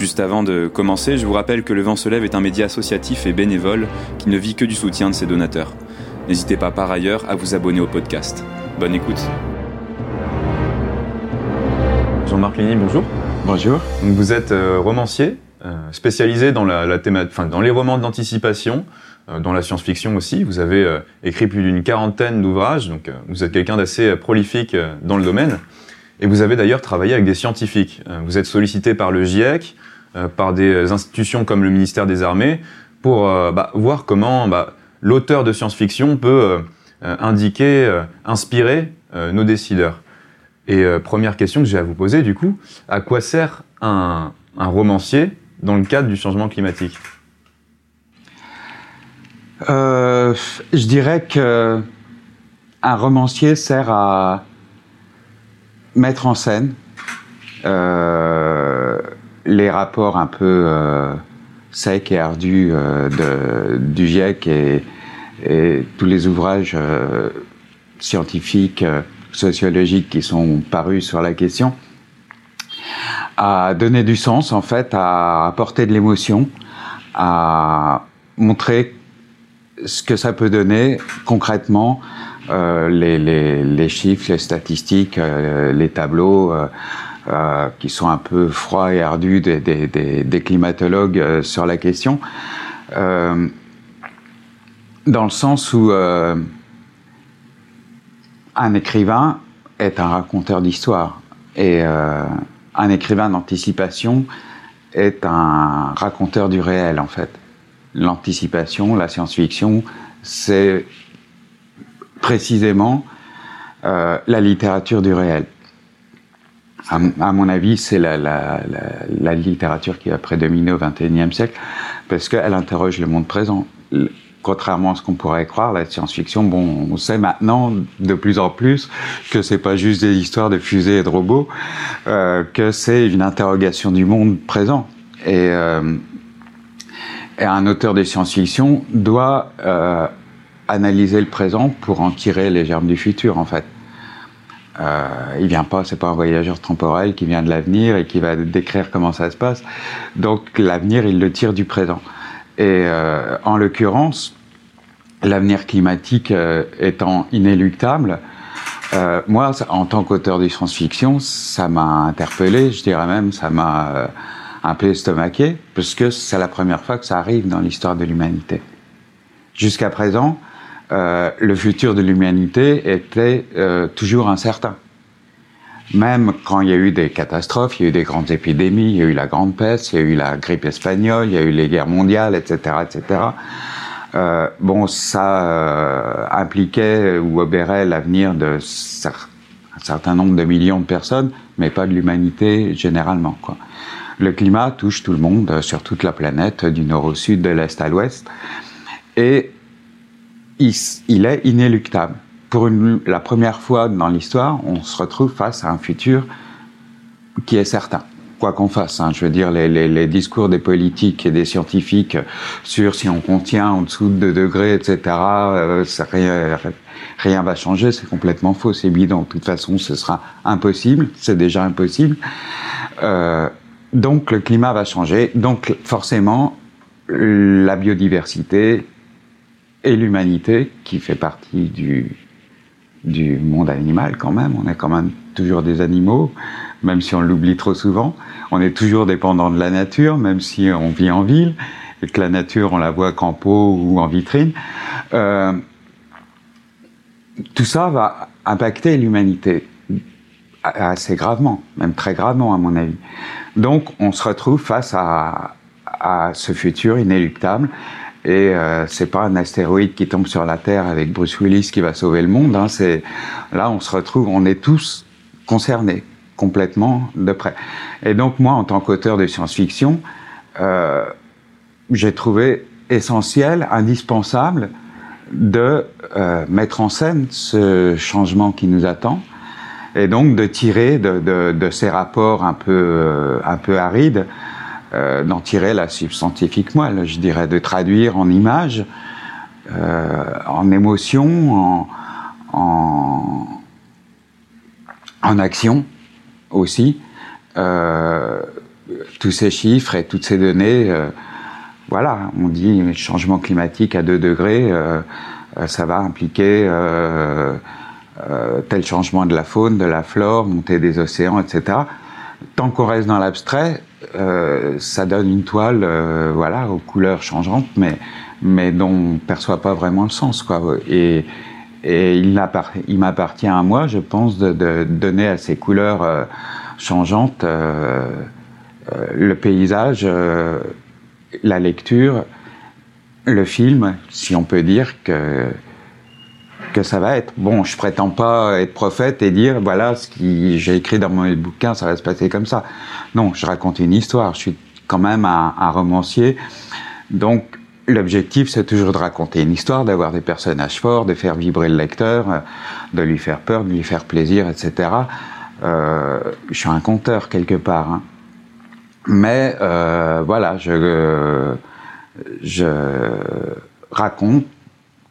Juste avant de commencer, je vous rappelle que Le Vent se lève est un média associatif et bénévole qui ne vit que du soutien de ses donateurs. N'hésitez pas par ailleurs à vous abonner au podcast. Bonne écoute. Jean-Marc Ligny, bonjour. Bonjour. vous êtes euh, romancier, euh, spécialisé dans, la, dans les romans d'anticipation, euh, dans la science-fiction aussi. Vous avez écrit plus d'une quarantaine d'ouvrages, donc vous êtes quelqu'un d'assez prolifique dans le domaine. Et vous avez d'ailleurs travaillé avec des scientifiques. vous êtes sollicité par le GIEC, par des institutions comme le ministère des Armées, pour bah, voir comment bah, l'auteur de science-fiction peut indiquer, inspirer nos décideurs. Et première question que j'ai à vous poser, du coup, à quoi sert un romancier dans le cadre du changement climatique? Euh, Je dirais que un romancier sert à mettre en scène euh, les rapports un peu euh, secs et ardus de, du GIEC et, tous les ouvrages scientifiques, sociologiques qui sont parus sur la question à donner du sens, en fait, à apporter de l'émotion, à montrer ce que ça peut donner concrètement, euh, les, chiffres, les statistiques, euh, les tableaux euh, euh, qui sont un peu froids et ardus des, climatologues euh, sur la question, euh, dans le sens où un écrivain est un raconteur d'histoire et un écrivain d'anticipation est un raconteur du réel, en fait. L'anticipation, la science-fiction, c'est précisément la littérature du réel. À, mon avis, c'est la, littérature qui a prédominé au XXIe siècle, parce qu'elle interroge le monde présent contrairement à ce qu'on pourrait croire, la science-fiction, bon, on sait maintenant de plus en plus que c'est pas juste des histoires de fusées et de robots, euh, que c'est une interrogation du monde présent. Et, euh, un auteur de science-fiction doit euh, analyser le présent pour en tirer les germes du futur, en fait. Euh, il vient pas, c'est pas un voyageur temporel qui vient de l'avenir et qui va décrire comment ça se passe. Donc l'avenir, il le tire du présent. Et euh, en l'occurrence, l'avenir climatique euh, étant inéluctable, euh, moi, en tant qu'auteur de science-fiction, ça m'a interpellé, je dirais même, ça m'a euh, un peu estomaqué, parce que c'est la première fois que ça arrive dans l'histoire de l'humanité. Jusqu'à présent, euh, le futur de l'humanité était euh, toujours incertain. Même quand il y a eu des catastrophes, il y a eu des grandes épidémies, il y a eu la grande peste, il y a eu la grippe espagnole, il y a eu les guerres mondiales, etc., etc. Euh, bon, ça impliquait ou obérait l'avenir de un certain nombre de millions de personnes, mais pas de l'humanité généralement. Quoi. Le climat touche tout le monde sur toute la planète, du nord au sud, de l'est à l'ouest, et il, est inéluctable pour la première fois dans l'histoire, on se retrouve face à un futur qui est certain. Quoi qu'on fasse, hein, je veux dire, les, discours des politiques et des scientifiques sur si on contient en dessous de 2 degrés, etc., euh, rien, rien va changer, c'est complètement faux, c'est évident. De toute façon, ce sera impossible, c'est déjà impossible. Euh, donc le climat va changer, donc forcément, la biodiversité et l'humanité, qui fait partie du, monde animal quand même. On est quand même toujours des animaux, même si on l'oublie trop souvent. On est toujours dépendant de la nature, même si on vit en ville et que la nature, on la voit qu'en pot ou en vitrine. Euh, tout ça va impacter l'humanité assez gravement, même très gravement à mon avis. Donc on se retrouve face à ce futur inéluctable et euh, c'est pas un astéroïde qui tombe sur la Terre avec Bruce Willis qui va sauver le monde. Hein, c'est là on se retrouve, on est tous concernés complètement de près. Et donc moi, en tant qu'auteur de science-fiction, euh, j'ai trouvé essentiel, indispensable de euh, mettre en scène ce changement qui nous attend et donc de tirer de, ces rapports un peu, euh, un peu arides, euh, d'en tirer la substantifique moelle, je dirais, de traduire en images, en émotions, en, en, action aussi, tous ces chiffres et toutes ces données voilà, on dit changement climatique à 2 degrés, euh, euh, ça va impliquer euh, tel changement de la faune, de la flore, montée des océans, etc. Tant qu'on reste dans l'abstrait, ça donne une toile, voilà, aux couleurs changeantes, mais mais dont on ne perçoit pas vraiment le sens, quoi. Et, et il m'appartient à moi, je pense, de, donner à ces couleurs changeantes le paysage la lecture, le film, si on peut dire que que ça va être. Bon, je prétends pas être prophète et dire voilà ce que j'ai écrit dans mon bouquin, ça va se passer comme ça. Non, je raconte une histoire. Je suis quand même un, romancier, donc l'objectif c'est toujours de raconter une histoire, d'avoir des personnages forts, de faire vibrer le lecteur, de lui faire peur, de lui faire plaisir, etc. Euh, je suis un conteur quelque part. Hein. Mais euh, voilà, je, je raconte,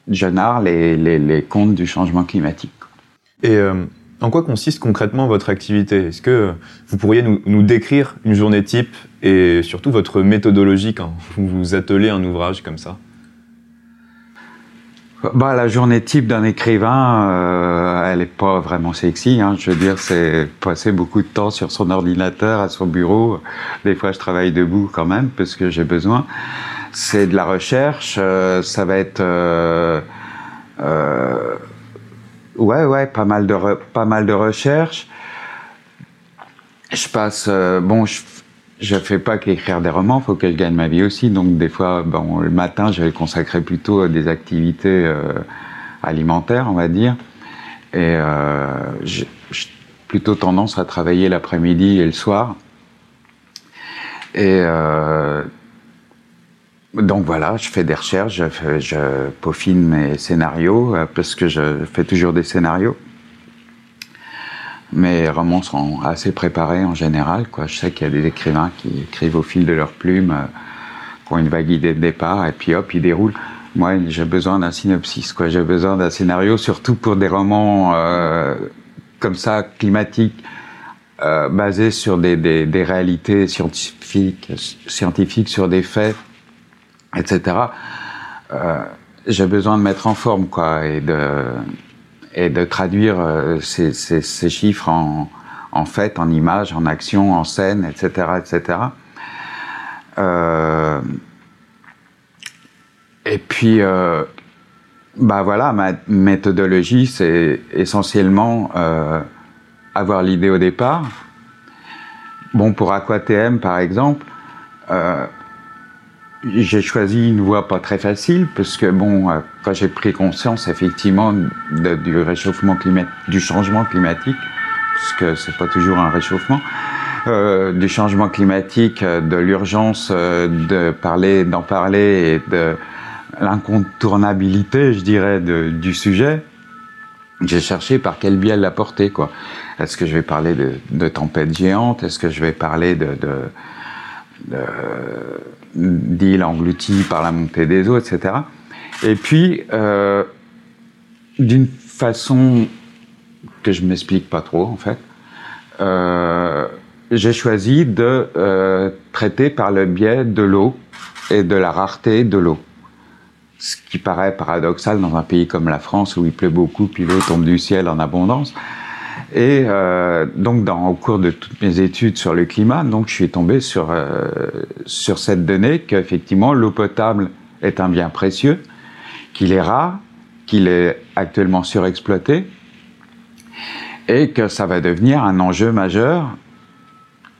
je narre les, les, les, contes du changement climatique. Et euh, en quoi consiste concrètement votre activité? Est-ce que vous pourriez nous, nous, décrire une journée type et surtout votre méthodologie quand vous vous attelez un ouvrage comme ça? Bah, la journée type d'un écrivain, euh, elle est pas vraiment sexy. Hein. Je veux dire, c'est passer beaucoup de temps sur son ordinateur, à son bureau. Des fois, je travaille debout quand même parce que j'ai besoin. C'est de la recherche. Euh, ça va être euh, euh, ouais, ouais, pas mal de pas mal de recherche. Je passe bon, je je fais pas qu'écrire des romans, faut que je gagne ma vie aussi. Donc des fois, bon, le matin, je vais le consacrer plutôt à des activités alimentaires, on va dire. Et j'ai plutôt tendance à travailler l'après-midi et le soir. Et donc voilà, je fais des recherches, je, peaufine mes scénarios euh, parce que je fais toujours des scénarios. Mes romans sont assez préparés en général. Quoi. Je sais qu'il y a des écrivains qui écrivent au fil de leur plume, euh, qui ont une vague idée de départ, et puis hop, ils déroulent. Moi, j'ai besoin d'un synopsis. Quoi. J'ai besoin d'un scénario, surtout pour des romans euh, comme ça, climatiques, euh, basés sur des, des, des, réalités scientifiques, scientifiques, sur des faits, etc. Euh, j'ai besoin de mettre en forme, quoi, et de et de traduire euh, ces, ces, chiffres en, en fait, en images, en actions, en scènes, etc., etc. Euh, et puis, bah voilà, ma méthodologie, c'est essentiellement avoir l'idée au départ. Bon, pour AquaTM, par exemple, j'ai choisi une voie pas très facile parce que bon, euh, quand j'ai pris conscience effectivement du réchauffement climatique, du changement climatique, parce que c'est pas toujours un réchauffement, euh, du changement climatique, euh, de l'urgence de parler, d'en parler et de l'incontournabilité, je dirais, du sujet, j'ai cherché par quel biais l'apporter quoi. Est-ce que je vais parler de, de tempêtes géantes? Est-ce que je vais parler de, de, de d'îles englouties par la montée des eaux, etc. Et puis, euh, d'une façon que je m'explique pas trop, en fait, euh, j'ai choisi de euh, traiter par le biais de l'eau et de la rareté de l'eau. Ce qui paraît paradoxal dans un pays comme la France où il pleut beaucoup puis l'eau tombe du ciel en abondance. Et euh, donc, au cours de toutes mes études sur le climat, donc je suis tombé sur euh, sur cette donnée qu'effectivement l'eau potable est un bien précieux, qu'il est rare, qu'il est actuellement surexploité, et que ça va devenir un enjeu majeur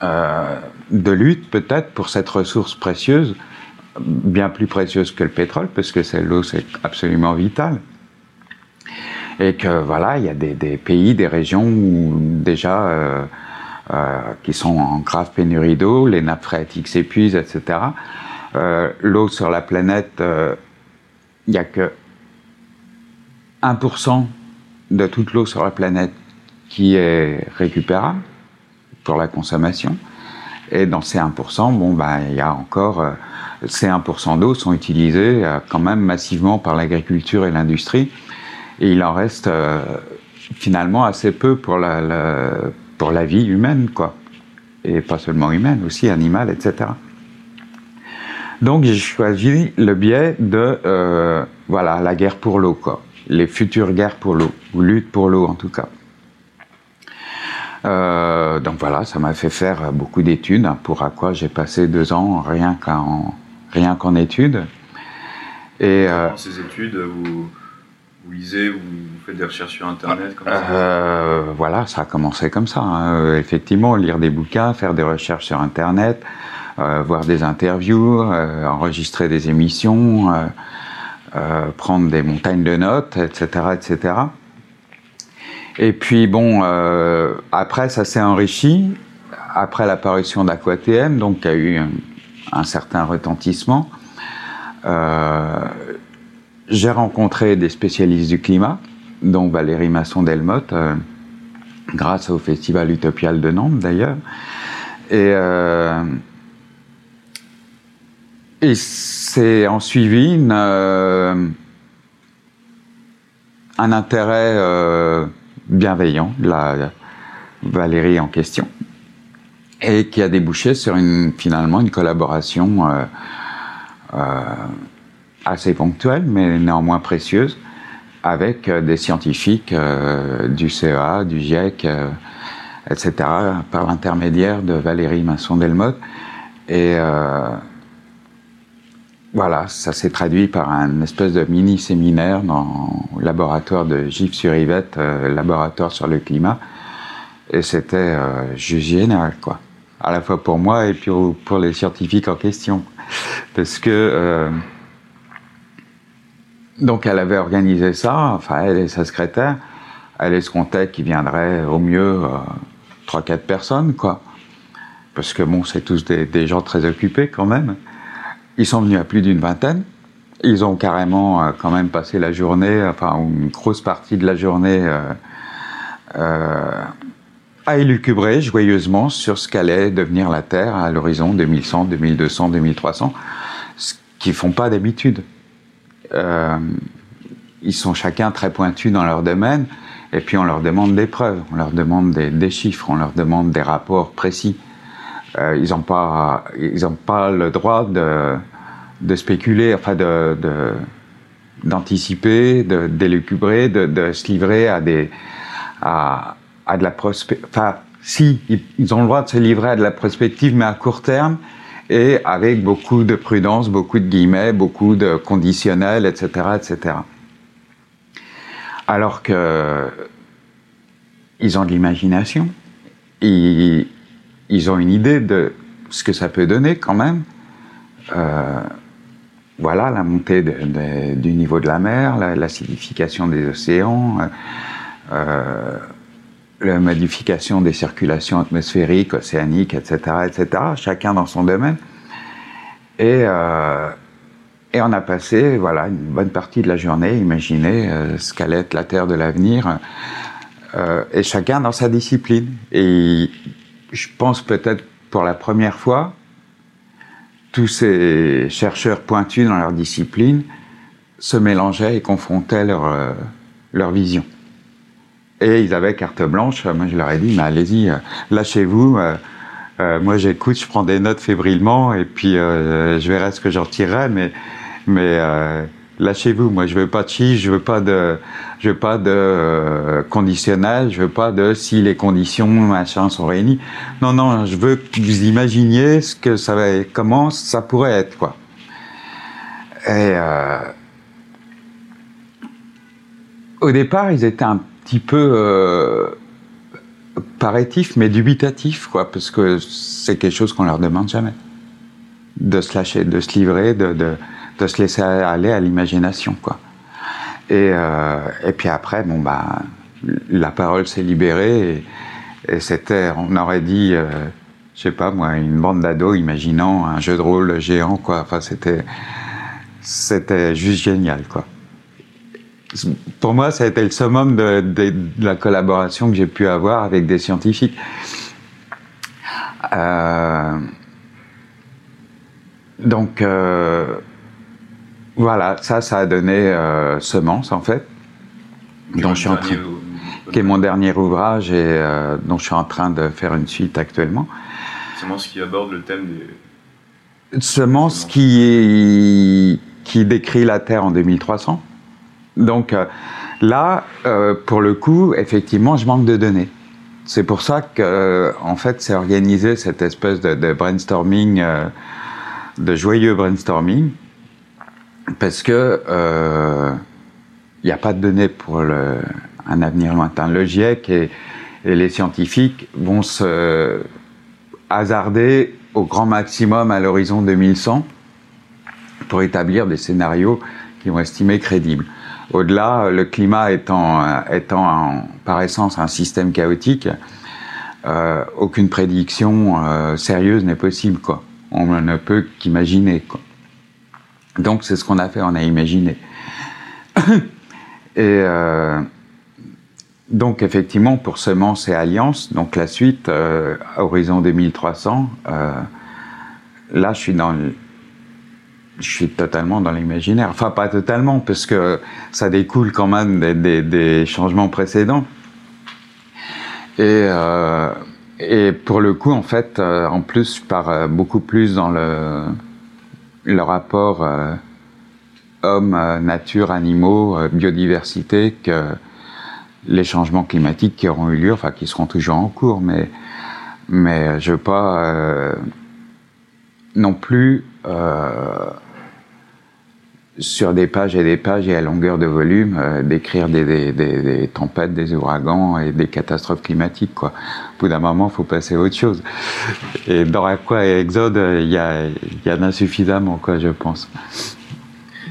euh, de lutte peut-être pour cette ressource précieuse, bien plus précieuse que le pétrole, parce que l'eau c'est absolument vital et que voilà, il y a des, pays, des régions où déjà euh, euh, qui sont en grave pénurie d'eau, les nappes phréatiques s'épuisent, etc. Euh, l'eau sur la planète, il n'y a que 1% de toute l'eau sur la planète qui est récupérable pour la consommation. Et dans ces 1%, bon, ben, il y a encore ces 1% d'eau sont utilisés quand même massivement par l'agriculture et l'industrie. Et il en reste euh, finalement assez peu pour la, pour la vie humaine, quoi. Et pas seulement humaine, aussi animale, etc. Donc j'ai choisi le biais de euh, voilà la guerre pour l'eau, quoi. Les futures guerres pour l'eau, ou lutte pour l'eau en tout cas. Euh, donc voilà, ça m'a fait faire beaucoup d'études, hein, pour à quoi j'ai passé deux ans rien qu'en études. Ces études, vous, vous, lisez, vous faites des recherches sur Internet comme ça euh, Voilà, ça a commencé comme ça. Hein. Effectivement, lire des bouquins, faire des recherches sur Internet, euh, voir des interviews, euh, enregistrer des émissions, euh, prendre des montagnes de notes, etc., etc. Et puis bon, euh, après ça s'est enrichi, après l'apparition d'AquaTM, donc il y a eu un, certain retentissement. Euh, j'ai rencontré des spécialistes du climat, dont Valérie Masson-Delmotte, euh, grâce au Festival Utopial de Nantes d'ailleurs. Et, euh, c'est en suivi euh, un intérêt euh, bienveillant de la Valérie en question et qui a débouché sur une, finalement une collaboration euh, euh, assez ponctuelle mais néanmoins précieuse avec euh, des scientifiques euh, du CEA, du GIEC, euh, etc., par l'intermédiaire de Valérie Masson-Delmotte. Et voilà, ça s'est traduit par un espèce de mini-séminaire dans le laboratoire de Gif-sur-Yvette, euh, laboratoire sur le climat. Et c'était euh, juste génial, quoi. À la fois pour moi et puis pour les scientifiques en question. Parce que. Euh, donc elle avait organisé ça, enfin elle et sa secrétaire. Elle escomptait qu'il viendrait au mieux euh, 3-4 personnes, quoi. Parce que bon, c'est tous des, gens très occupés quand même. Ils sont venus à plus d'une vingtaine. Ils ont carrément euh, quand même passé la journée, enfin une grosse partie de la journée, euh, euh, à élucubrer joyeusement sur ce qu'allait devenir la Terre à l'horizon 2100, 2200, 2300, ce qu'ils font pas d'habitude. Euh, ils sont chacun très pointus dans leur domaine, et puis on leur demande des preuves, on leur demande des, chiffres, on leur demande des rapports précis. Euh, ils n'ont pas, ils ont pas le droit de, spéculer, enfin de, d'anticiper, de d'élucubrer, de, se livrer à des à de la prospective. Enfin, si ils ont le droit de se livrer à de la prospective, mais à court terme et avec beaucoup de prudence, beaucoup de guillemets, beaucoup de conditionnels, etc., etc. Alors que ils ont de l'imagination, ils, ont une idée de ce que ça peut donner quand même. Euh, voilà, la montée du niveau de la mer, l'acidification des océans, euh, la modification des circulations atmosphériques, océaniques, etc., etc., chacun dans son domaine. Et, euh, et on a passé voilà, une bonne partie de la journée à imaginer euh, ce qu'allait être la Terre de l'avenir, euh, et chacun dans sa discipline. Et je pense peut-être pour la première fois, tous ces chercheurs pointus dans leur discipline se mélangeaient et confrontaient leur, euh, leur vision. Et ils avaient carte blanche. Moi, je leur ai dit, mais allez-y, euh, lâchez-vous. Euh, euh, moi, j'écoute, je prends des notes fébrilement, et puis je verrai ce que j'en tirerai, mais, mais lâchez-vous. Moi, je veux pas de chiffres, je veux pas de, je veux pas de conditionnel, je veux pas de si les conditions machin sont réunies. Non, non, je veux que vous imaginiez ce que ça va, comment ça pourrait être, quoi. Et au départ, ils étaient un petit peu euh, mais dubitatifs, quoi, parce que c'est quelque chose qu'on leur demande jamais. De se lâcher, de se livrer, de, de, se laisser aller à l'imagination, quoi. Et, euh, et puis après, bon, bah, la parole s'est libérée et, et c'était, on aurait dit, euh, je sais pas moi, une bande d'ados imaginant un jeu de rôle géant, quoi. Enfin, c'était, c'était juste génial, quoi. Pour moi, ça a été le summum de, de la collaboration que j'ai pu avoir avec des scientifiques. Euh, donc, euh, voilà, ça, ça a donné euh, Semence, en fait, dont je suis en train, qui est mon dernier ouvrage et euh, dont je suis en train de faire une suite actuellement. Semence qui aborde le thème des... Semence qui, qui décrit la Terre en 2300. Donc euh, là, euh, pour le coup, effectivement, je manque de données. C'est pour ça que, en fait, c'est organisé cette espèce de, brainstorming, de joyeux brainstorming, parce que il n'y a pas de données pour un avenir lointain. Le GIEC et, et, les scientifiques vont se hasarder au grand maximum à l'horizon 2100 pour établir des scénarios qui vont estimer crédibles. Au-delà, le climat étant, en, par essence un système chaotique, euh, aucune prédiction euh, sérieuse n'est possible. On ne peut qu'imaginer. Donc c'est ce qu'on a fait, on a imaginé. Et euh, donc effectivement, pour Semences et Alliance, donc la suite, euh, Horizon 2300, euh, là je suis dans je suis totalement dans l'imaginaire. Enfin, pas totalement, parce que ça découle quand même des, changements précédents. Et, euh, et, pour le coup, en fait, euh, en plus, je pars euh, beaucoup plus dans le, le rapport homme, nature, animaux, biodiversité que les changements climatiques qui auront eu lieu, enfin qui seront toujours en cours, mais, mais je veux pas non plus sur des pages et des pages et à longueur de volume euh, décrire des, des, des, des, tempêtes, des ouragans et des catastrophes climatiques. Quoi. Au bout d'un moment, il faut passer à autre chose. Et dans Aqua et Exode, il y, a, y en a suffisamment, quoi, je pense.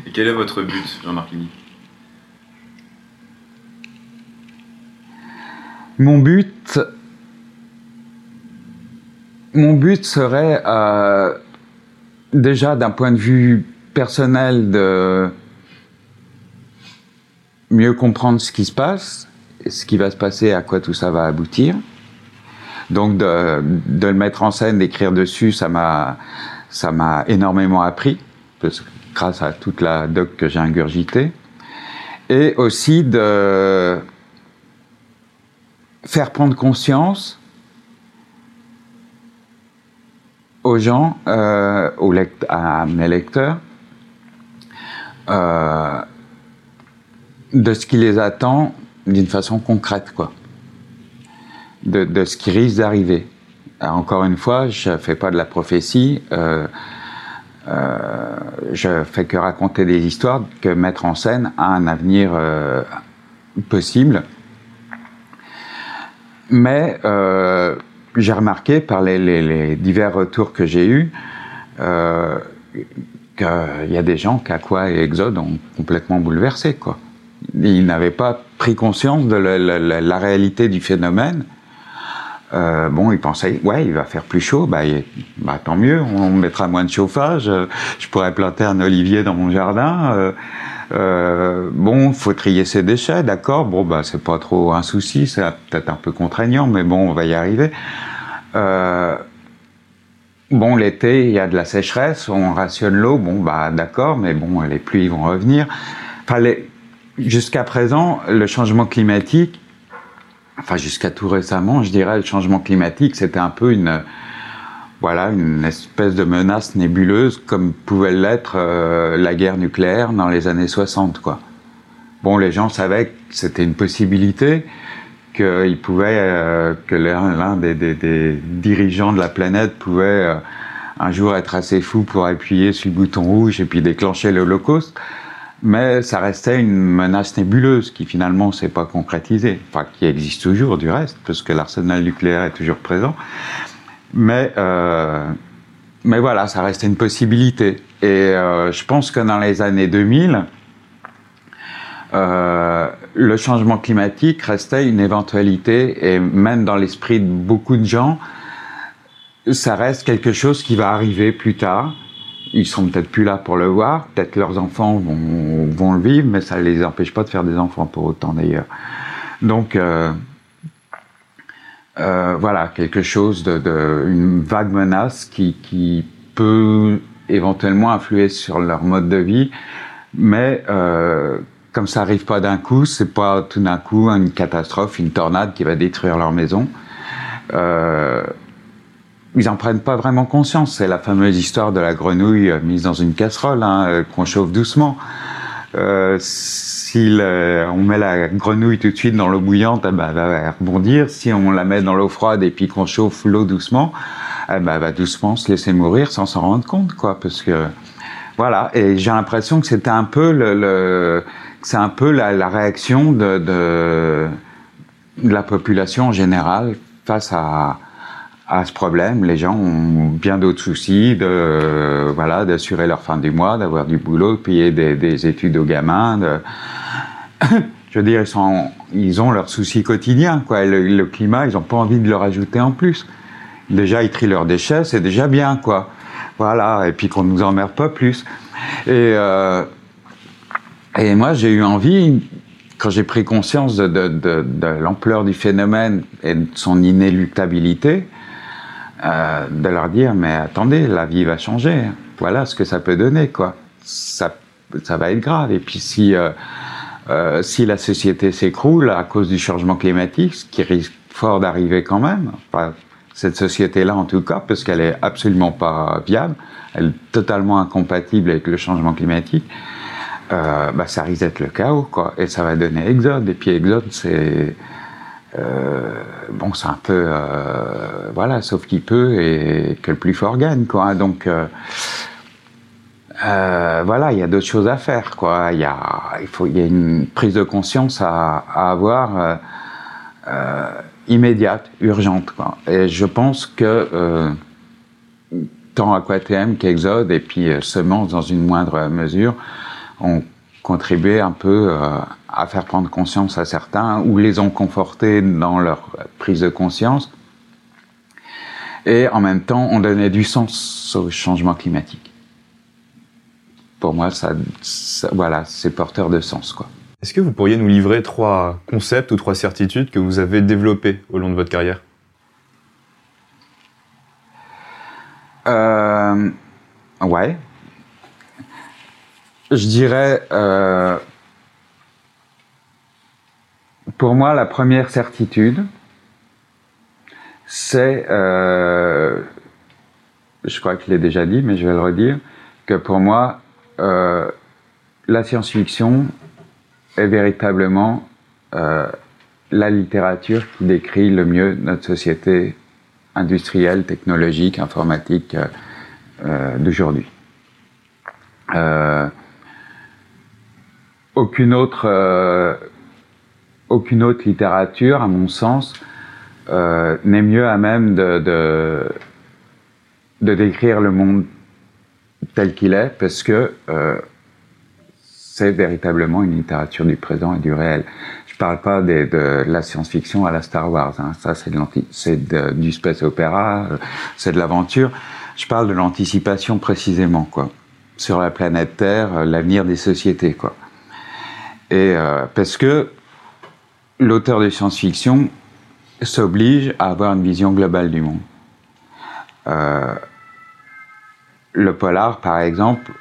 Et quel est votre but, Jean-Marc Mon but, mon but serait euh, déjà d'un point de vue personnel de mieux comprendre ce qui se passe, ce qui va se passer, à quoi tout ça va aboutir. Donc de, le mettre en scène, d'écrire dessus, ça m'a ça m'a énormément appris, grâce à toute la doc que j'ai ingurgitée, et aussi de faire prendre conscience aux gens, euh, aux à mes lecteurs, euh, de ce qui les attend d'une façon concrète, quoi. De, de ce qui risque d'arriver. Encore une fois, je fais pas de la prophétie. Euh, euh, je fais que raconter des histoires, que mettre en scène un avenir euh, possible. Mais euh, j'ai remarqué par les, les, divers retours que j'ai eus euh, qu'il y a des gens qu'Aqua et Exode ont complètement bouleversé. Quoi. Ils n'avaient pas pris conscience de la, réalité du phénomène. Euh, bon, ils pensaient, ouais, il va faire plus chaud, bah, bah tant mieux, on mettra moins de chauffage, je pourrais planter un olivier dans mon jardin. Euh, euh, bon, faut trier ses déchets, d'accord. Bon, bah c'est pas trop un souci, c'est peut-être un peu contraignant, mais bon, on va y arriver. Euh, bon, l'été, il y a de la sécheresse, on rationne l'eau, bon, bah d'accord, mais bon, les pluies vont revenir. Enfin, jusqu'à présent, le changement climatique, enfin jusqu'à tout récemment, je dirais, le changement climatique, c'était un peu une voilà, une espèce de menace nébuleuse comme pouvait l'être euh, la guerre nucléaire dans les années 60, quoi. Bon, les gens savaient que c'était une possibilité, qu'il pouvait, euh, que l'un des, dirigeants de la planète pouvait euh, un jour être assez fou pour appuyer sur le bouton rouge et puis déclencher l'Holocauste. Mais ça restait une menace nébuleuse qui finalement s'est pas concrétisée, enfin qui existe toujours du reste, parce que l'arsenal nucléaire est toujours présent. Mais, euh, mais voilà, ça restait une possibilité. Et je pense que dans les années 2000, euh, le changement climatique restait une éventualité et même dans l'esprit de beaucoup de gens, ça reste quelque chose qui va arriver plus tard. Ils sont peut-être plus là pour le voir, peut-être leurs enfants vont, vont, le vivre, mais ça ne les empêche pas de faire des enfants pour autant d'ailleurs. Donc euh, euh, voilà, quelque chose de, une vague menace qui, qui peut éventuellement influer sur leur mode de vie, mais euh, comme ça arrive pas d'un coup, c'est pas tout d'un coup une catastrophe, une tornade qui va détruire leur maison. Euh, ils en prennent pas vraiment conscience. C'est la fameuse histoire de la grenouille mise dans une casserole hein, qu'on chauffe doucement. Euh, si on met la grenouille tout de suite dans l'eau bouillante, eh ben, elle va rebondir. Si on la met dans l'eau froide et puis qu'on chauffe l'eau doucement, eh ben, elle va doucement se laisser mourir sans s'en rendre compte, quoi. Parce que voilà. Et j'ai l'impression que c'était un peu le, le c'est un peu la, réaction de, la population en général face à, ce problème. Les gens ont bien d'autres soucis, voilà, d'assurer leur fin du mois, d'avoir du boulot, de payer des, des études aux gamins. Je veux dire, ils, ont leurs soucis quotidiens, quoi. Le, climat, ils n'ont pas envie de le rajouter en plus. Déjà, ils trient leurs déchets, c'est déjà bien, quoi. Voilà, et puis qu'on nous emmerde pas plus. Euh, et moi, j'ai eu envie, quand j'ai pris conscience de, l'ampleur du phénomène et de son inéluctabilité, euh, de leur dire mais attendez, la vie va changer. Voilà ce que ça peut donner, quoi. Ça, ça va être grave. Et puis si euh, euh, si la société s'écroule à cause du changement climatique, ce qui risque fort d'arriver quand même, enfin, cette société-là en tout cas, parce qu'elle est absolument pas viable, elle est totalement incompatible avec le changement climatique euh, bah, ça risque d'être le chaos, quoi. Et ça va donner Exode. Et puis Exode, c'est. Euh, bon, c'est un peu. Euh, voilà, sauf qu'il peut et que le plus fort gagne, quoi. Donc. Euh, euh, voilà, il y a d'autres choses à faire, quoi. Il y a, il faut, il y a une prise de conscience à, à avoir immédiate, urgente, quoi. Et je pense que tant Aquatm qu'Exode et puis Semence dans une moindre mesure ont contribué un peu euh, à faire prendre conscience à certains ou les ont confortés dans leur prise de conscience. Et en même temps, on donnait du sens au changement climatique. Pour moi, ça, ça voilà, c'est porteur de sens, quoi. Est-ce que vous pourriez nous livrer trois concepts ou trois certitudes que vous avez développés au long de votre carrière? Euh, Ouais, je dirais, euh, pour moi, la première certitude, c'est, euh, je crois que je l'ai déjà dit, mais je vais le redire, que pour moi, euh, la science-fiction est véritablement euh, la littérature qui décrit le mieux notre société industrielle, technologique, informatique euh, euh, d'aujourd'hui. Euh, aucune autre, euh, aucune autre littérature, à mon sens, euh, n'est mieux à même de, décrire le monde tel qu'il est, parce que euh, c'est véritablement une littérature du présent et du réel. Je parle pas de, la science-fiction à la Star Wars, hein. ça c'est du space opéra, c'est de l'aventure. Je parle de l'anticipation précisément, quoi, sur la planète Terre, l'avenir des sociétés, quoi. Et euh, parce que l'auteur de science-fiction s'oblige à avoir une vision globale du monde. Euh, le polar, par exemple,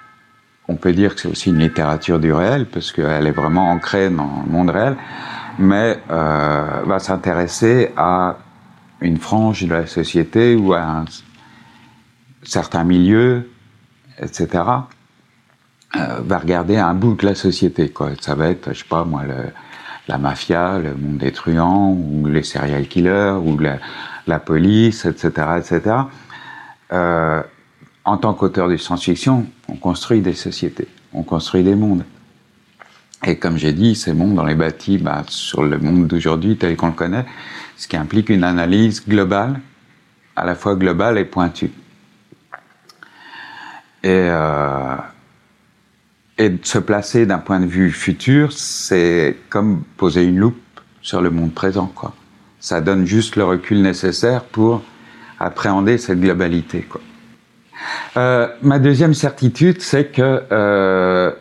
on peut dire que c'est aussi une littérature du réel, parce qu'elle est vraiment ancrée dans le monde réel, mais euh, va s'intéresser à une frange de la société ou à un certain milieu, etc euh, va regarder un bout de la société. Quoi. Ça va être, je sais pas moi, la mafia, le monde des truands, ou les serial killers, ou la, la police, etc. etc. Euh, en tant qu'auteur de science-fiction, on construit des sociétés, on construit des mondes. Et comme j'ai dit, ces mondes, on les bâtit bah, sur le monde d'aujourd'hui tel qu'on le connaît, ce qui implique une analyse globale, à la fois globale et pointue. Et euh, et de se placer d'un point de vue futur, c'est comme poser une loupe sur le monde présent, quoi. Ça donne juste le recul nécessaire pour appréhender cette globalité. Quoi. Euh, ma deuxième certitude, c'est que euh,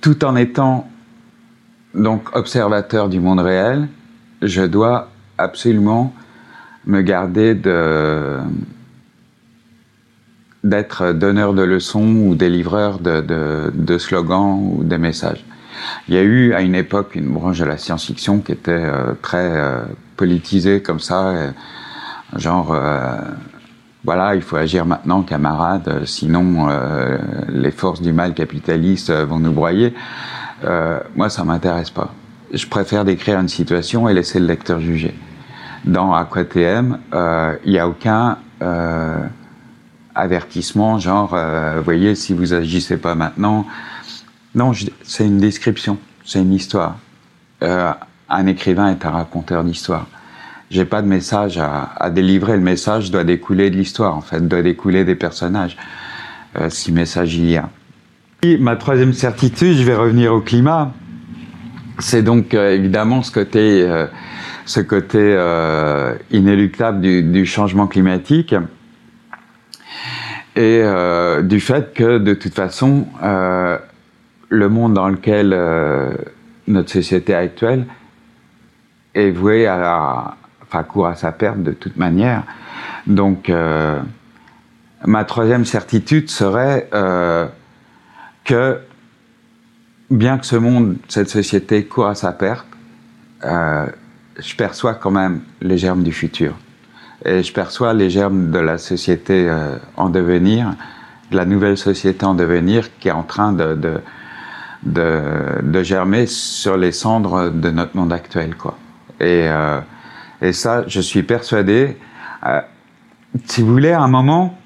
tout en étant donc observateur du monde réel, je dois absolument me garder de d'être donneur de leçons ou délivreur de, slogans ou de messages. Il y a eu à une époque une branche de la science-fiction qui était euh, très euh, politisée comme ça, euh, genre voilà, il faut agir maintenant, camarades, sinon les forces du mal capitaliste vont nous broyer. moi, ça m'intéresse pas. Je préfère décrire une situation et laisser le lecteur juger. Dans AquaTM, il n'y a aucun avertissement, genre, euh, voyez, si vous agissez pas maintenant. Non, c'est une description, c'est une histoire. Euh, un écrivain est un raconteur d'histoire. J'ai pas de message à, délivrer. Le message doit découler de l'histoire, en fait, doit découler des personnages, euh, si message il y a. Ma troisième certitude, je vais revenir au climat. C'est donc évidemment ce côté, ce côté inéluctable du changement climatique et euh, du fait que de toute façon, euh, le monde dans lequel euh, notre société actuelle est voué à, la, enfin, court à sa perte de toute manière. Donc, ma troisième certitude serait que, bien que ce monde, cette société court à sa perte, je perçois quand même les germes du futur et je perçois les germes de la société euh, en devenir, de la nouvelle société en devenir qui est en train de, germer sur les cendres de notre monde actuel. Quoi. Et, euh, ça, je suis persuadé, euh, si vous voulez, à un moment,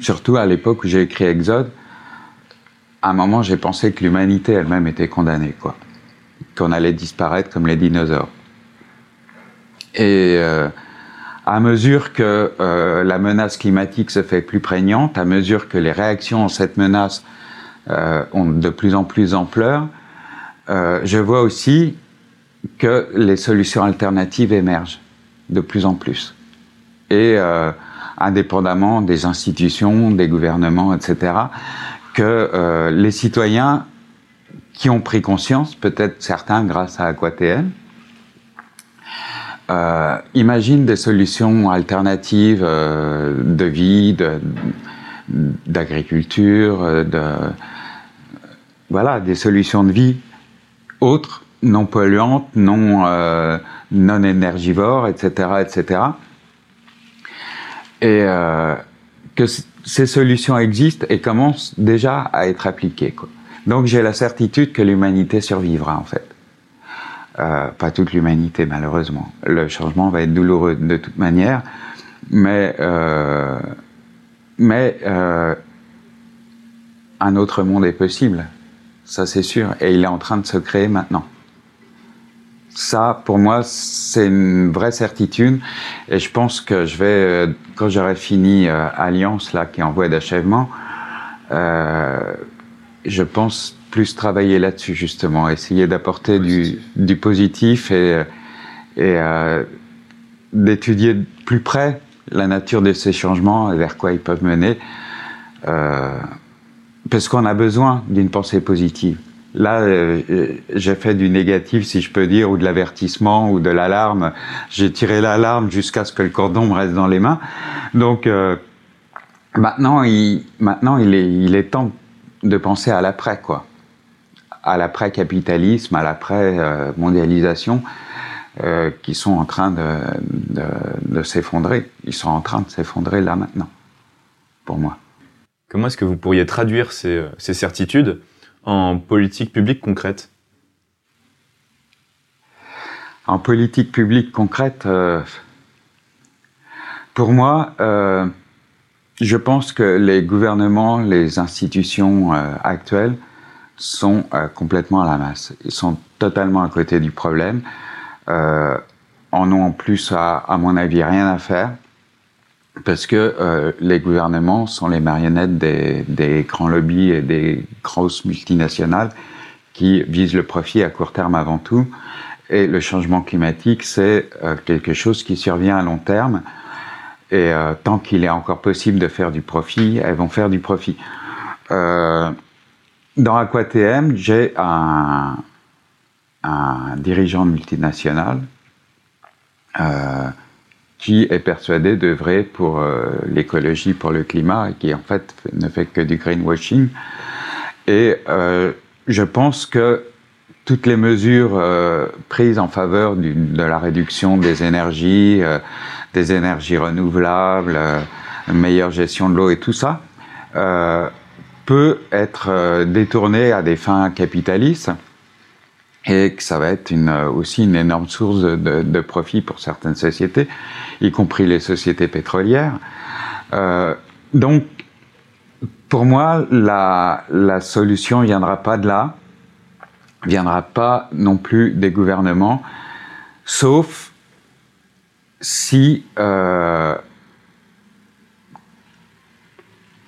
surtout à l'époque où j'ai écrit Exode, à un moment, j'ai pensé que l'humanité elle-même était condamnée, quoi. Qu'on allait disparaître comme les dinosaures. Et euh, à mesure que euh, la menace climatique se fait plus prégnante, à mesure que les réactions à cette menace euh, ont de plus en plus d'ampleur, euh, je vois aussi que les solutions alternatives émergent de plus en plus. Et euh, indépendamment des institutions, des gouvernements, etc., que euh, les citoyens qui ont pris conscience, peut-être certains grâce à AquaTN, euh, imagine des solutions alternatives euh, de vie, d'agriculture, de, de, voilà, des solutions de vie autres, non polluantes, non, euh, non énergivores, etc., etc. Et euh, que ces solutions existent et commencent déjà à être appliquées. Quoi. Donc j'ai la certitude que l'humanité survivra en fait. Euh, pas toute l'humanité malheureusement. Le changement va être douloureux de toute manière, mais euh, mais euh, un autre monde est possible, ça c'est sûr, et il est en train de se créer maintenant. Ça, pour moi, c'est une vraie certitude, et je pense que je vais, quand j'aurai fini Alliance là, qui est en voie d'achèvement, je pense plus travailler là-dessus justement, essayer d'apporter du, du, positif et, et euh, d'étudier de plus près la nature de ces changements et vers quoi ils peuvent mener, euh, parce qu'on a besoin d'une pensée positive. Là, euh, j'ai fait du négatif, si je peux dire, ou de l'avertissement, ou de l'alarme. J'ai tiré l'alarme jusqu'à ce que le cordon me reste dans les mains. Donc, maintenant, il, maintenant il, est, il est temps de penser à l'après, quoi à l'après-capitalisme, à l'après-mondialisation, euh, qui sont en train de, de, de s'effondrer. Ils sont en train de s'effondrer là maintenant, pour moi. Comment est-ce que vous pourriez traduire ces, ces certitudes en politique publique concrète? En politique publique concrète, euh, pour moi, euh, je pense que les gouvernements, les institutions euh, actuelles sont euh, complètement à la masse. Ils sont totalement à côté du problème. Euh, en ont en plus, à, à, mon avis, rien à faire parce que euh, les gouvernements sont les marionnettes des, des, grands lobbies et des grosses multinationales qui visent le profit à court terme avant tout Et le changement climatique, c'est quelque chose qui survient à long terme. Et tant qu'il est encore possible de faire du profit, elles vont faire du profit. Dans AquaTM, j'ai un, dirigeant multinational euh, qui est persuadé d'œuvrer pour euh, l'écologie, pour le climat, et qui en fait ne fait que du greenwashing. Et euh, je pense que toutes les mesures prises en faveur de la réduction des énergies, des énergies renouvelables, meilleure gestion de l'eau et tout ça, peut être détourné à des fins capitalistes et que ça va être euh, aussi une énorme source de, de, profit pour certaines sociétés, y compris les sociétés pétrolières. Euh, donc, pour moi, la, solution ne viendra pas de là, viendra pas non plus des gouvernements, sauf si, euh,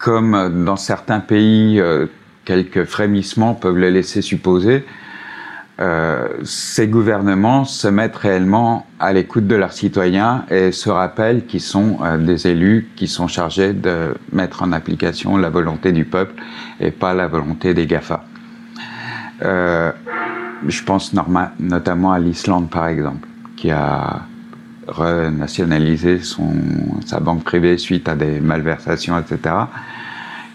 comme dans certains pays, euh, quelques frémissements peuvent le laisser supposer, euh, ces gouvernements se mettent réellement à l'écoute de leurs citoyens et se rappellent qu'ils sont euh, des élus qui sont chargés de mettre en application la volonté du peuple et pas la volonté des GAFA. Euh, je pense notamment à l'Islande par exemple, qui a renationalisé son, sa banque privée suite à des malversations, etc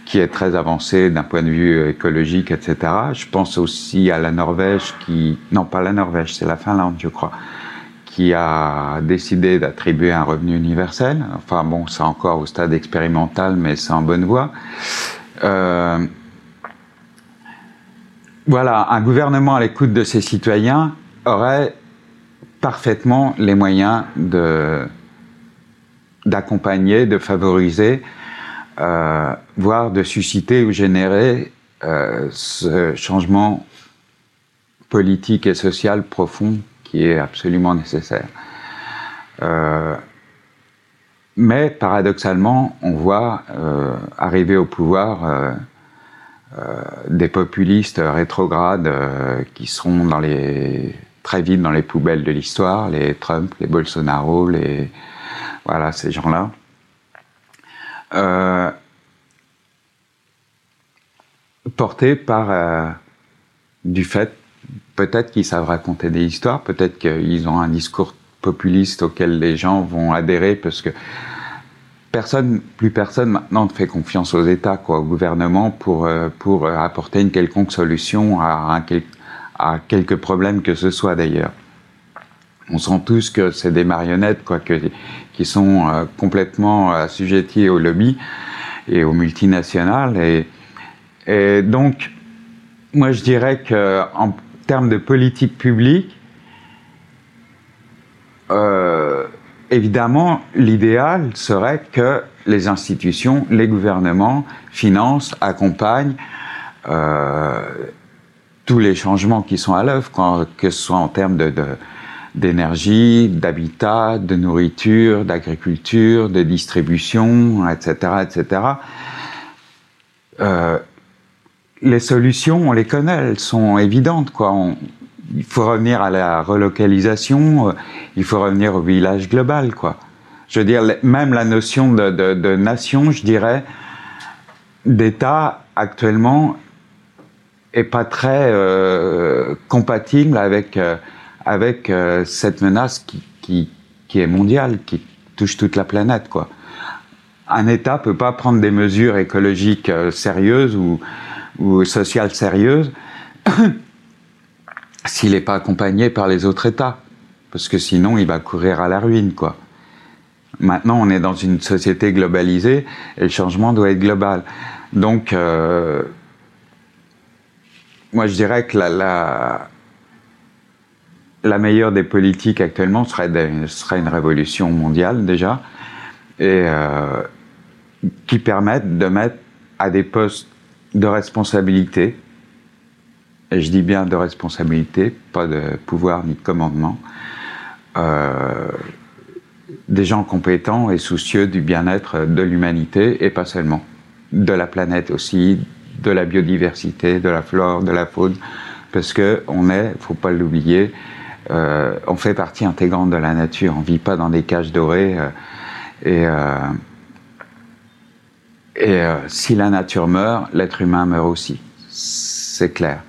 qui est très avancé d'un point de vue écologique, etc. Je pense aussi à la Norvège qui, non pas la Norvège, c'est la Finlande, je crois, qui a décidé d'attribuer un revenu universel. Enfin bon, c'est encore au stade expérimental, mais c'est en bonne voie. Euh, voilà, un gouvernement à l'écoute de ses citoyens aurait parfaitement les moyens d'accompagner, de favoriser euh, voire de susciter ou générer euh, ce changement politique et social profond qui est absolument nécessaire. Euh, mais paradoxalement, on voit arriver au pouvoir des populistes rétrogrades qui seront très vite dans les poubelles de l'histoire, les Trump, les Bolsonaro, les voilà ces gens-là. Euh, porté par euh, du fait peut-être qu'ils savent raconter des histoires, peut-être qu'ils ont un discours populiste auquel les gens vont adhérer parce que personne, plus personne maintenant ne fait confiance aux États, quoi, au gouvernement pour euh, pour apporter une quelconque solution à, un, à quelques problèmes que ce soit d'ailleurs. On sent tous que c'est des marionnettes, quoi, que, qui sont euh, complètement assujettis au lobby et aux multinationales. Et donc, moi je dirais qu'en termes de politique publique, euh, évidemment, l'idéal serait que les institutions, les gouvernements financent, accompagnent euh, tous les changements qui sont à l'œuvre, que ce soit en termes de, d'énergie, d'habitat, de nourriture, d'agriculture, de distribution, etc., etc. Euh, les solutions, on les connaît, elles sont évidentes. Quoi. il faut revenir à la relocalisation, euh, il faut revenir au village global. Quoi. Je veux dire, même la notion de, nation, je dirais, d'État actuellement est pas très euh, compatible avec, euh, avec cette menace qui, qui, qui, est mondiale, qui touche toute la planète. Quoi. Un État peut pas prendre des mesures écologiques sérieuses ou ou sociale sérieuse s'il n'est pas accompagné par les autres États. Parce que sinon, il va courir à la ruine, quoi. Maintenant, on est dans une société globalisée et le changement doit être global. Donc, euh, moi, je dirais que la, la, meilleure des politiques actuellement serait, serait une révolution mondiale, déjà, euh, qui permette de mettre à des postes de responsabilité, et je dis bien de responsabilité, pas de pouvoir ni de commandement, euh, des gens compétents et soucieux du bien-être de l'humanité, et pas seulement, de la planète aussi, de la biodiversité, de la flore, de la faune, parce que on est, faut pas l'oublier, on fait partie intégrante de la nature. On vit pas dans des cages dorées. et et si la nature meurt, l'être humain meurt aussi. C'est clair.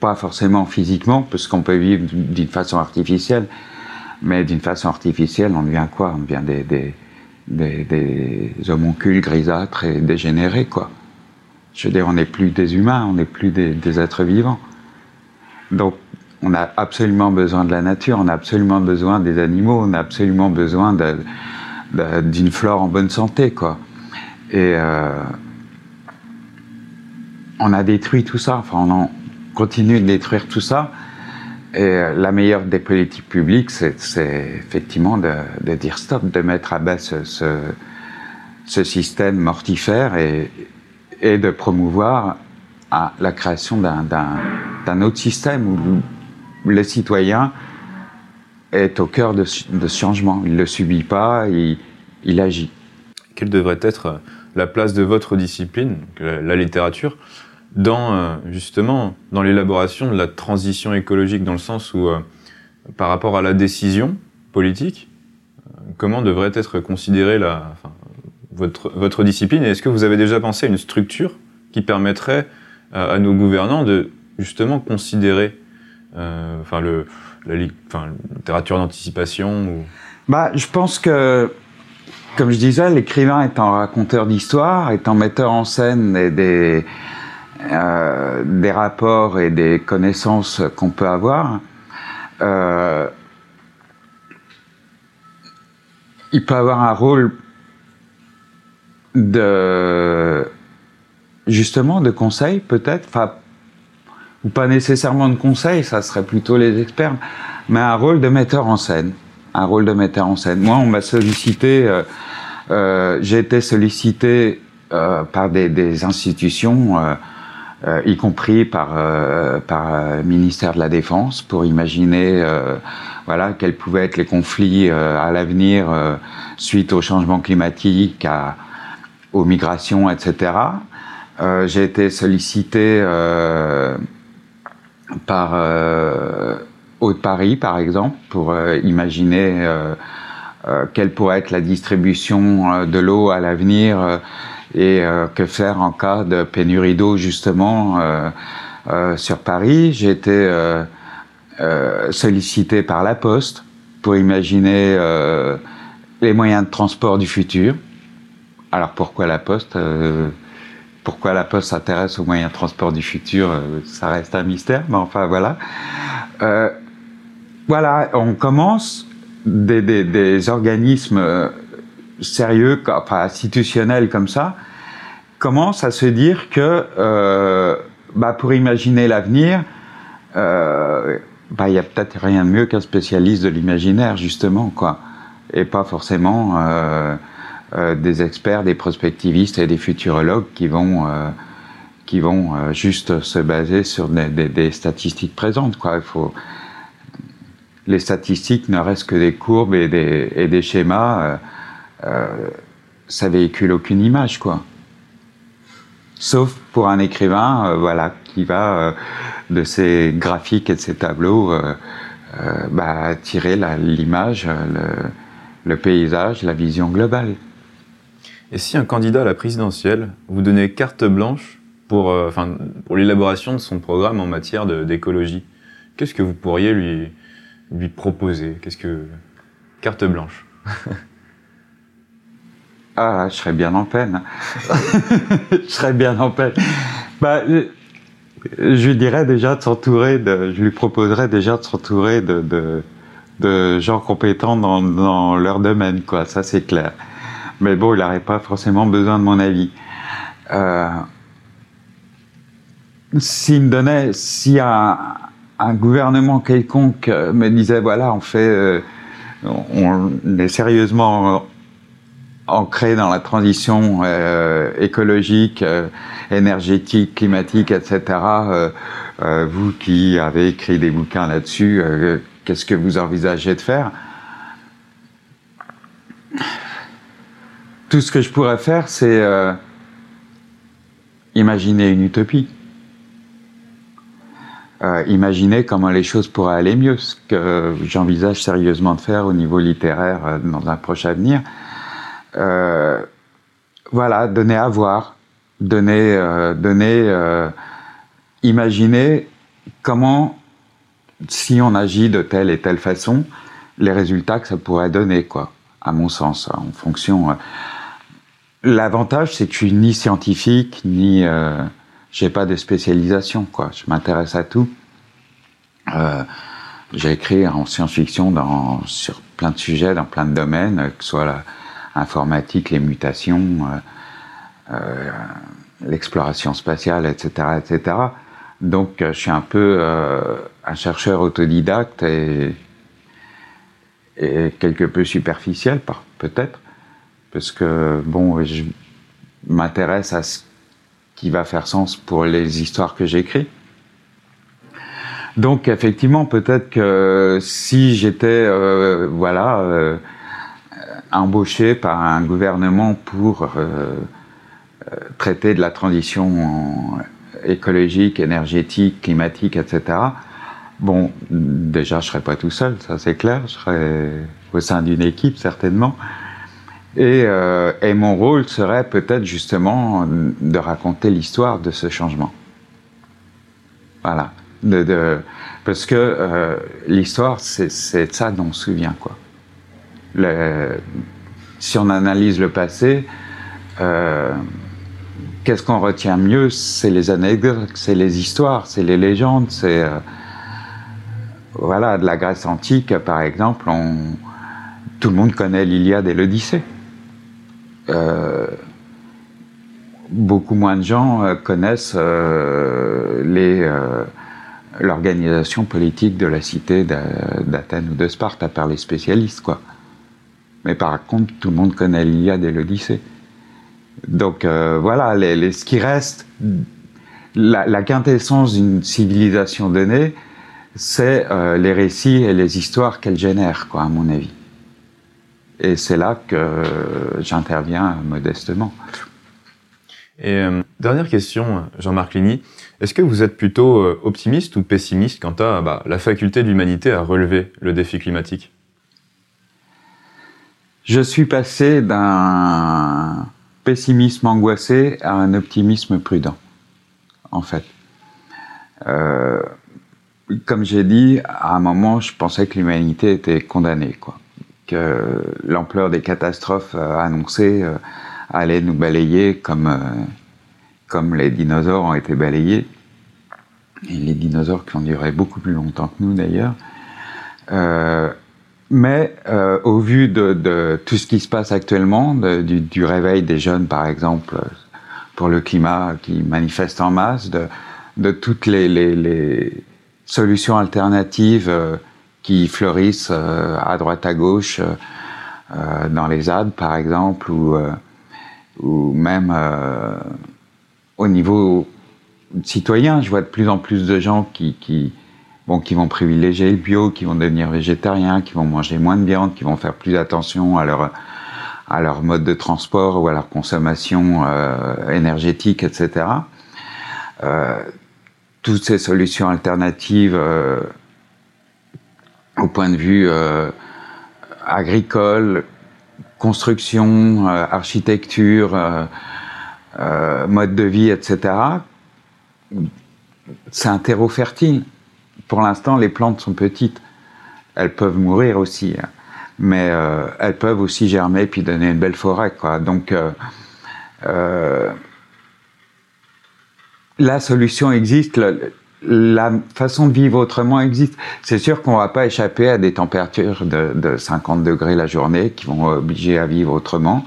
Pas forcément physiquement, parce qu'on peut vivre d'une façon artificielle, mais d'une façon artificielle, on devient quoi? On devient des, des, des, des, homoncules grisâtres et dégénérés, quoi. Je veux dire, on n'est plus des humains, on n'est plus des, des, êtres vivants. Donc, on a absolument besoin de la nature, on a absolument besoin des animaux, on a absolument besoin d'une flore en bonne santé, quoi. Et euh, on a détruit tout ça, enfin, on continue de détruire tout ça. Et euh, la meilleure des politiques publiques, c'est effectivement de, dire stop, de mettre à bas ce, système mortifère et, de promouvoir à la création d'un autre système où le citoyen est au cœur de, ce changement. Il ne le subit pas, il, il, agit. Quelle devrait être la place de votre discipline, la littérature, dans euh, justement dans l'élaboration de la transition écologique dans le sens où euh, par rapport à la décision politique euh, comment devrait être considérée votre discipline? Est-ce que vous avez déjà pensé à une structure qui permettrait à nos gouvernants de justement considérer enfin le la, enfin, littérature d'anticipation ou? Bah je pense que comme je disais, l'écrivain étant raconteur d'histoire, étant metteur en scène des, euh, des rapports et des connaissances qu'on peut avoir, euh, il peut avoir un rôle de justement de conseil peut-être, enfin ou pas nécessairement de conseil, ça serait plutôt les experts, mais un rôle de metteur en scène, un rôle de metteur en scène. Moi, on m'a sollicité, euh, euh j'ai été sollicité euh, par des, des institutions euh, y compris par euh, par euh, ministère de la Défense, pour imaginer voilà quels pouvaient être les conflits à l'avenir suite au changement climatique, à, aux migrations, etc. J'ai été sollicité par Haute-Paris, par exemple, pour imaginer quelle pourrait être la distribution de l'eau à l'avenir et euh, que faire en cas de pénurie d'eau justement euh, euh, sur Paris. J'ai été sollicité par la Poste pour imaginer les moyens de transport du futur. Alors pourquoi la Poste Pourquoi la Poste s'intéresse aux moyens de transport du futur Ça reste un mystère, mais enfin voilà. voilà, on commence des, organismes sérieux, enfin institutionnel comme ça, commence à se dire que euh, bah, pour imaginer l'avenir, euh, bah, il y a peut-être rien de mieux qu'un spécialiste de l'imaginaire justement, quoi, et pas forcément euh, euh des experts, des prospectivistes et des futurologues qui vont euh, qui vont euh, juste se baser sur des, statistiques présentes, quoi. Les statistiques ne restent que des courbes et des, schémas euh, ça véhicule aucune image, quoi. Sauf pour un écrivain, euh, voilà, qui va euh, de ses graphiques et de ses tableaux bah, tirer l'image, le paysage, la vision globale. Et si un candidat à la présidentielle vous donnait carte blanche pour, enfin, pour l'élaboration de son programme en matière d'écologie, qu'est-ce que vous pourriez lui, proposer? Qu'est-ce que carte blanche? Ah, je serais bien en peine. je serais bien en peine. Bah, je lui dirais déjà de s'entourer de, je lui proposerais déjà de s'entourer de, de, de, gens compétents dans, dans leur domaine, quoi. Ça, c'est clair. Mais bon, il n'aurait pas forcément besoin de mon avis. Euh, s'il me donnait, si un, gouvernement quelconque me disait, voilà, on fait, euh, on est sérieusement ancré dans la transition euh, écologique, euh, énergétique, climatique, etc. Euh, euh, vous qui avez écrit des bouquins là-dessus, euh, qu'est-ce que vous envisagez de faire? Tout ce que je pourrais faire, c'est imaginer une utopie. euh, imaginer comment les choses pourraient aller mieux, ce que j'envisage sérieusement de faire au niveau littéraire euh, dans un proche avenir. Euh, voilà, donner à voir, donner, donner, imaginer comment, si on agit de telle et telle façon, les résultats que ça pourrait donner, quoi, à mon sens, en fonction. L'avantage, c'est que je suis ni scientifique, ni j'ai pas de spécialisation, quoi. Je m'intéresse à tout. Euh, j'ai écrit en science-fiction sur plein de sujets, dans plein de domaines, que ce soit l'informatique, les mutations, euh, euh, l'exploration spatiale, etc., etc. Donc, je suis un peu un chercheur autodidacte et, et quelque peu superficiel, peut-être, parce que je m'intéresse à ce qui va faire sens pour les histoires que j'écris. Donc effectivement, peut-être que si j'étais euh, voilà euh, embauché par un gouvernement pour euh, traiter de la transition écologique, énergétique, climatique, etc. Bon, déjà, je serais pas tout seul, ça c'est clair. Je serais au sein d'une équipe certainement. Et, euh, et, mon rôle serait peut-être justement de raconter l'histoire de ce changement. Voilà. De, de, parce que euh, l'histoire, c'est ça dont on se souvient. Quoi. Si on analyse le passé, euh, qu'est-ce qu'on retient mieux? C'est les anecdotes, c'est les histoires, c'est les légendes, c'est... Voilà, de la Grèce antique, par exemple, tout le monde connaît l'Iliade et l'Odyssée. Euh, beaucoup moins de gens euh, connaissent euh, l'organisation politique de la cité d'Athènes ou de Sparte, à part les spécialistes, quoi. Mais par contre, tout le monde connaît l'Iliade et l'Odyssée. Donc voilà, ce qui reste, la, la quintessence d'une civilisation donnée, c'est les récits et les histoires qu'elle génère, quoi, à mon avis. Et c'est là que j'interviens modestement. Et euh, dernière question, Jean-Marc Ligny. Est-ce que vous êtes plutôt euh, optimiste ou pessimiste quant à bah, la faculté de l'humanité à relever le défi climatique? Je suis passé d'un pessimisme angoissé à un optimisme prudent, en fait. Euh, comme j'ai dit, à un moment, je pensais que l'humanité était condamnée, quoi l'ampleur des catastrophes euh, annoncées euh, allait nous balayer comme, euh, comme les dinosaures ont été balayés. Et les dinosaures qui ont duré beaucoup plus longtemps que nous d'ailleurs. mais au vu de, tout ce qui se passe actuellement, du, réveil des jeunes par exemple pour le climat qui manifeste en masse, de, toutes les, solutions alternatives qui fleurissent euh, à droite à gauche, euh, euh, dans les Alpes par exemple, ou, ou même au niveau citoyen. Je vois de plus en plus de gens qui, qui, bon, qui vont privilégier le bio, qui vont devenir végétariens, qui vont manger moins de viande, qui vont faire plus attention à leur, à leur mode de transport ou à leur consommation énergétique, etc. Euh, toutes ces solutions alternatives au point de vue euh, agricole, construction, euh, architecture, euh, mode de vie, etc. C'est un terreau fertile. Pour l'instant, les plantes sont petites. Elles peuvent mourir aussi, hein. mais elles peuvent aussi germer puis donner une belle forêt. Quoi. Donc, la solution existe la façon de vivre autrement existe. C'est sûr qu'on va pas échapper à des températures de, de 50 degrés la journée qui vont obliger à vivre autrement.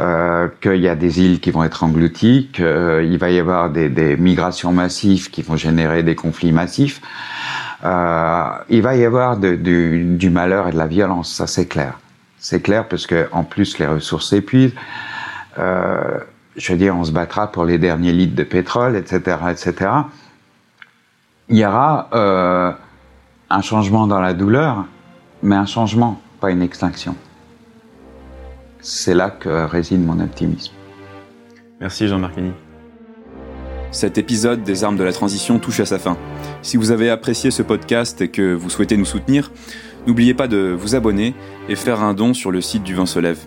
Euh, qu'il y a des îles qui vont être englouties, qu'il va y avoir des, des, migrations massives qui vont générer des conflits massifs. Euh, il va y avoir du, du, malheur et de la violence, ça c'est clair. C'est clair parce que en plus les ressources s'épuisent. Euh, je veux dire, on se battra pour les derniers litres de pétrole, etc., etc il y aura euh, un changement dans la douleur, mais un changement, pas une extinction. C'est là que réside mon optimisme. Merci Jean-Marc cet épisode des armes de la transition touche à sa fin. Si vous avez apprécié ce podcast et que vous souhaitez nous soutenir, n'oubliez pas de vous abonner et faire un don sur le site du Vent se lève.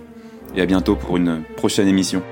Et à bientôt pour une prochaine émission.